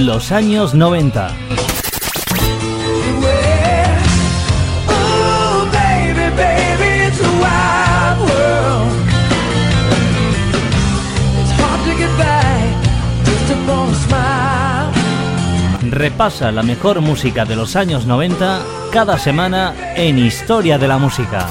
Los años 90. Repasa la mejor música de los años 90 cada semana en Historia de la Música.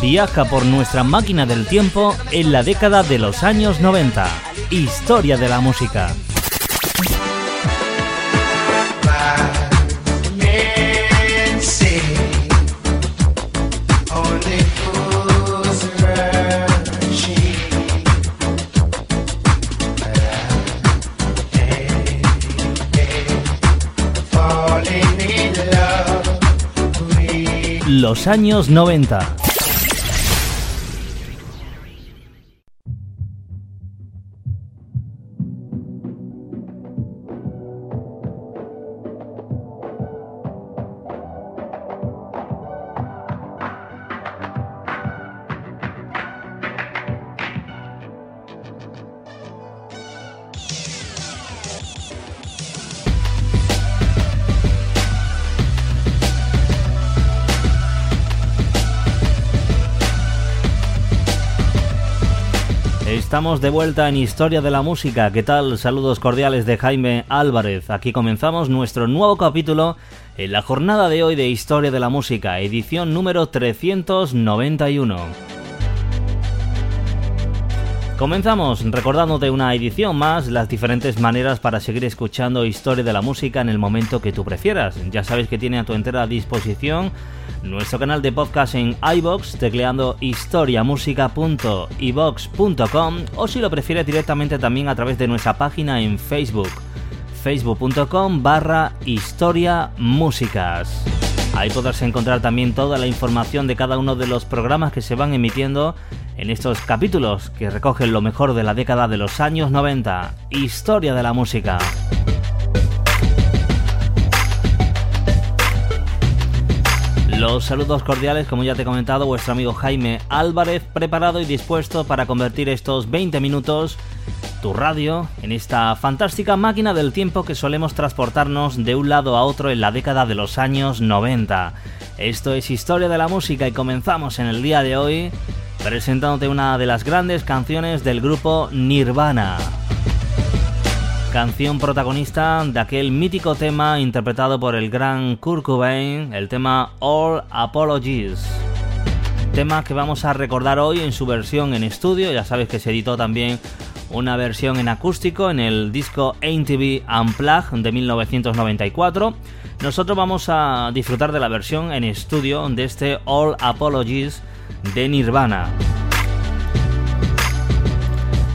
Viaja por nuestra máquina del tiempo en la década de los años 90. Historia de la música. Los años 90. Estamos de vuelta en Historia de la Música. ¿Qué tal? Saludos cordiales de Jaime Álvarez. Aquí comenzamos nuestro nuevo capítulo en la jornada de hoy de Historia de la Música, edición número 391. Comenzamos recordándote una edición más, las diferentes maneras para seguir escuchando historia de la música en el momento que tú prefieras. Ya sabes que tiene a tu entera disposición nuestro canal de podcast en iBox tecleando historiamusica.ibox.com o si lo prefieres directamente también a través de nuestra página en Facebook facebook.com barra historia Ahí podrás encontrar también toda la información de cada uno de los programas que se van emitiendo en estos capítulos que recogen lo mejor de la década de los años 90, historia de la música. Los saludos cordiales, como ya te he comentado, vuestro amigo Jaime Álvarez, preparado y dispuesto para convertir estos 20 minutos, tu radio, en esta fantástica máquina del tiempo que solemos transportarnos de un lado a otro en la década de los años 90. Esto es Historia de la Música y comenzamos en el día de hoy presentándote una de las grandes canciones del grupo Nirvana. Canción protagonista de aquel mítico tema interpretado por el gran Kurt Cobain, el tema All Apologies. Tema que vamos a recordar hoy en su versión en estudio, ya sabes que se editó también una versión en acústico en el disco ATV Unplugged de 1994. Nosotros vamos a disfrutar de la versión en estudio de este All Apologies de Nirvana.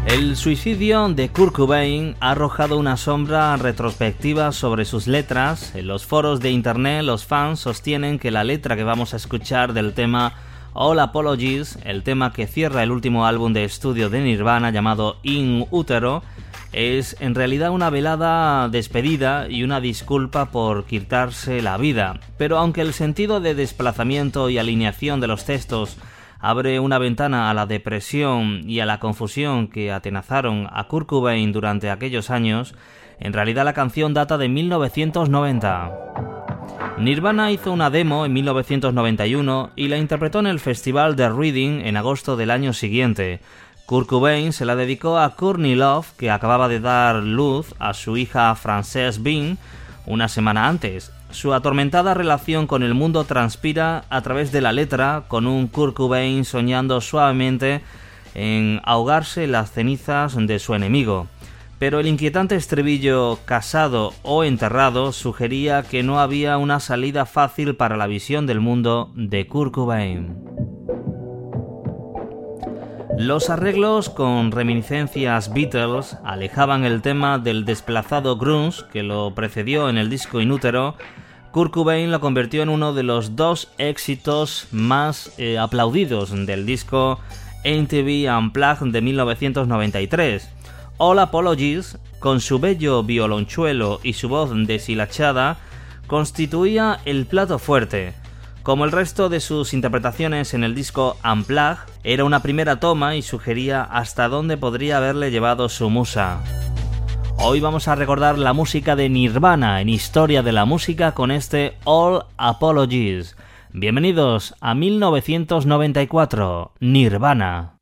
El suicidio de Kurt Cobain ha arrojado una sombra retrospectiva sobre sus letras. En los foros de internet los fans sostienen que la letra que vamos a escuchar del tema All Apologies, el tema que cierra el último álbum de estudio de Nirvana llamado In Utero, es en realidad una velada despedida y una disculpa por quitarse la vida. Pero aunque el sentido de desplazamiento y alineación de los textos abre una ventana a la depresión y a la confusión que atenazaron a Kurt Cobain durante aquellos años, en realidad la canción data de 1990. Nirvana hizo una demo en 1991 y la interpretó en el Festival de Reading en agosto del año siguiente. Kurt Cobain se la dedicó a Courtney Love, que acababa de dar luz a su hija Frances Bean una semana antes. Su atormentada relación con el mundo transpira a través de la letra, con un Kurt Cobain soñando suavemente en ahogarse las cenizas de su enemigo pero el inquietante estribillo casado o enterrado sugería que no había una salida fácil para la visión del mundo de Kurt Cobain. Los arreglos con reminiscencias Beatles alejaban el tema del desplazado grunge que lo precedió en el disco Inútero. Kurt Cobain lo convirtió en uno de los dos éxitos más eh, aplaudidos del disco MTV Unplugged de 1993 All Apologies, con su bello violonchuelo y su voz deshilachada, constituía el plato fuerte. Como el resto de sus interpretaciones en el disco Unplugged, era una primera toma y sugería hasta dónde podría haberle llevado su musa. Hoy vamos a recordar la música de Nirvana en Historia de la Música con este All Apologies. Bienvenidos a 1994, Nirvana.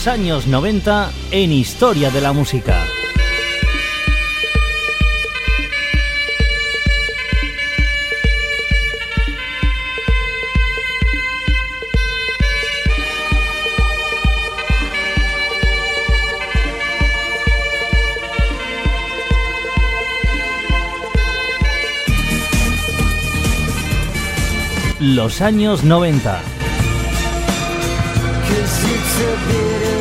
Los años 90 en Historia de la Música. Los años 90. Cause it's a bit of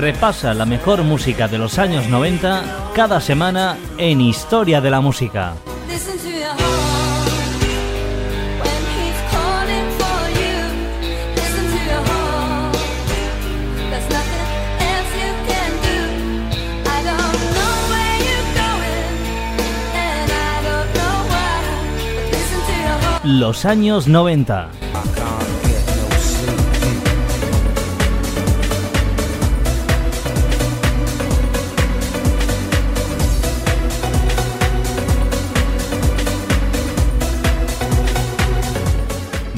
repasa la mejor música de los años 90 cada semana en Historia de la Música. Los años 90.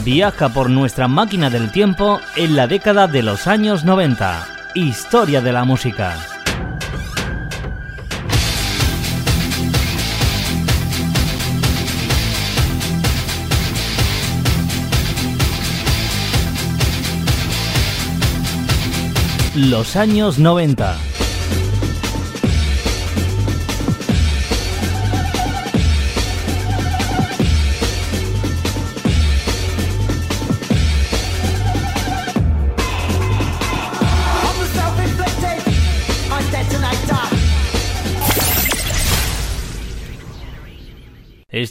Viaja por nuestra máquina del tiempo en la década de los años 90. Historia de la música. Los años 90.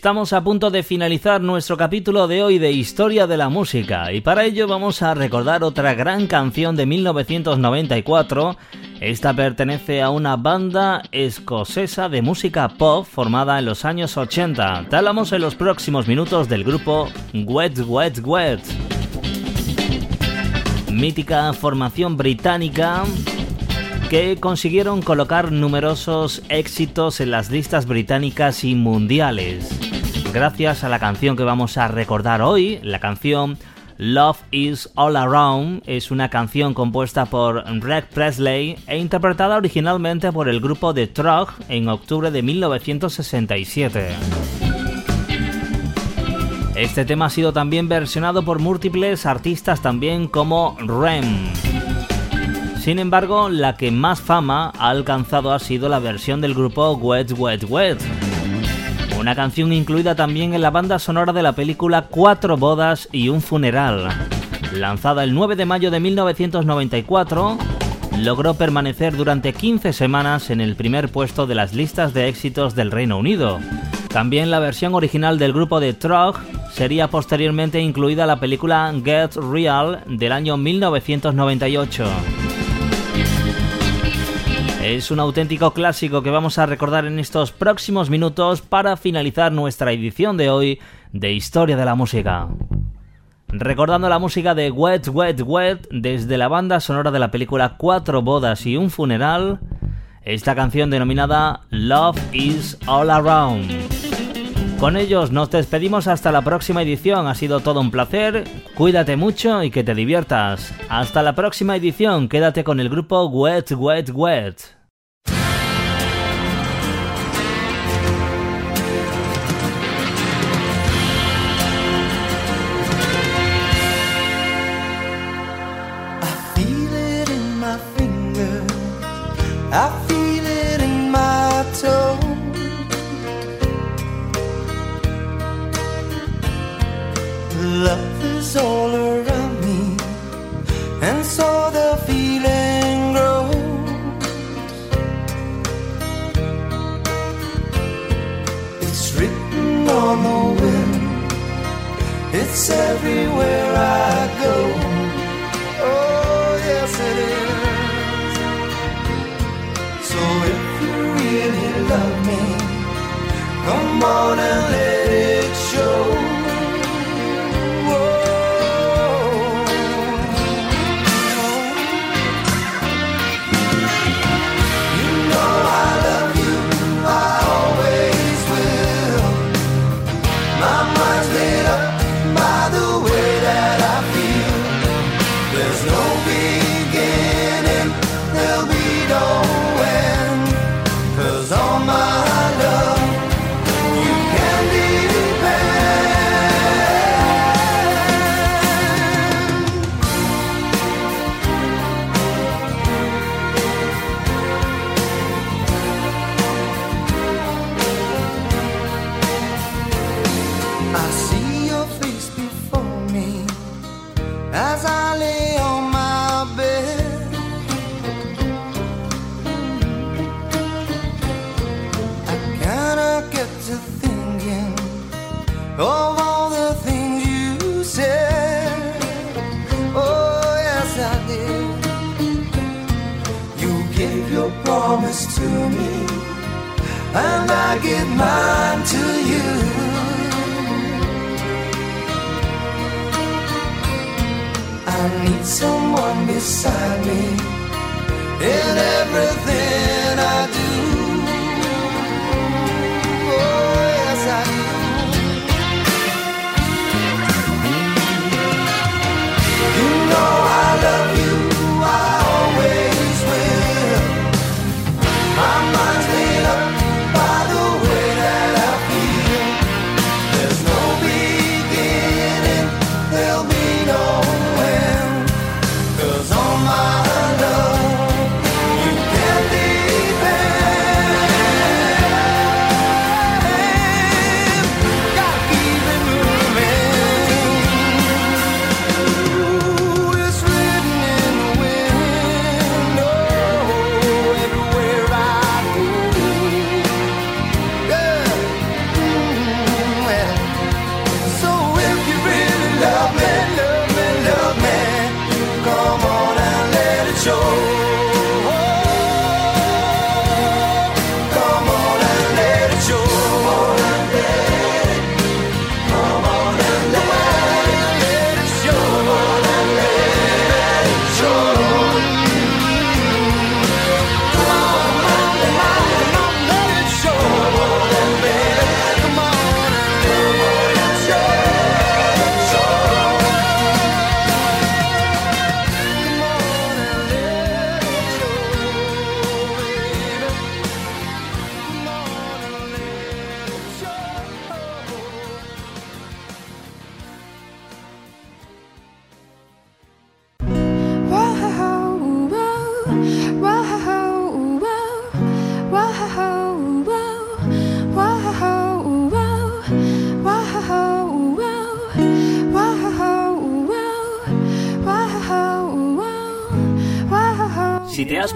Estamos a punto de finalizar nuestro capítulo de hoy de Historia de la Música y para ello vamos a recordar otra gran canción de 1994. Esta pertenece a una banda escocesa de música pop formada en los años 80. Te hablamos en los próximos minutos del grupo Wet Wet Wet. Mítica formación británica que consiguieron colocar numerosos éxitos en las listas británicas y mundiales. Gracias a la canción que vamos a recordar hoy, la canción Love is All Around es una canción compuesta por Greg Presley e interpretada originalmente por el grupo The Trog en octubre de 1967. Este tema ha sido también versionado por múltiples artistas también como Rem. Sin embargo, la que más fama ha alcanzado ha sido la versión del grupo Wet Wet Wet. Una canción incluida también en la banda sonora de la película Cuatro bodas y un funeral. Lanzada el 9 de mayo de 1994, logró permanecer durante 15 semanas en el primer puesto de las listas de éxitos del Reino Unido. También la versión original del grupo de Trog sería posteriormente incluida la película Get Real del año 1998. Es un auténtico clásico que vamos a recordar en estos próximos minutos para finalizar nuestra edición de hoy de Historia de la Música. Recordando la música de Wet Wet Wet desde la banda sonora de la película Cuatro bodas y un funeral, esta canción denominada Love is All Around. Con ellos nos despedimos hasta la próxima edición. Ha sido todo un placer. Cuídate mucho y que te diviertas. Hasta la próxima edición. Quédate con el grupo Wet Wet Wet. Love is all around me, and so the feeling grows. It's written on the wind, it's everywhere I go. Oh, yes, it is. So if you really love me, come on and let it show. promise to me, and I give mine to you. I need someone beside me in everything.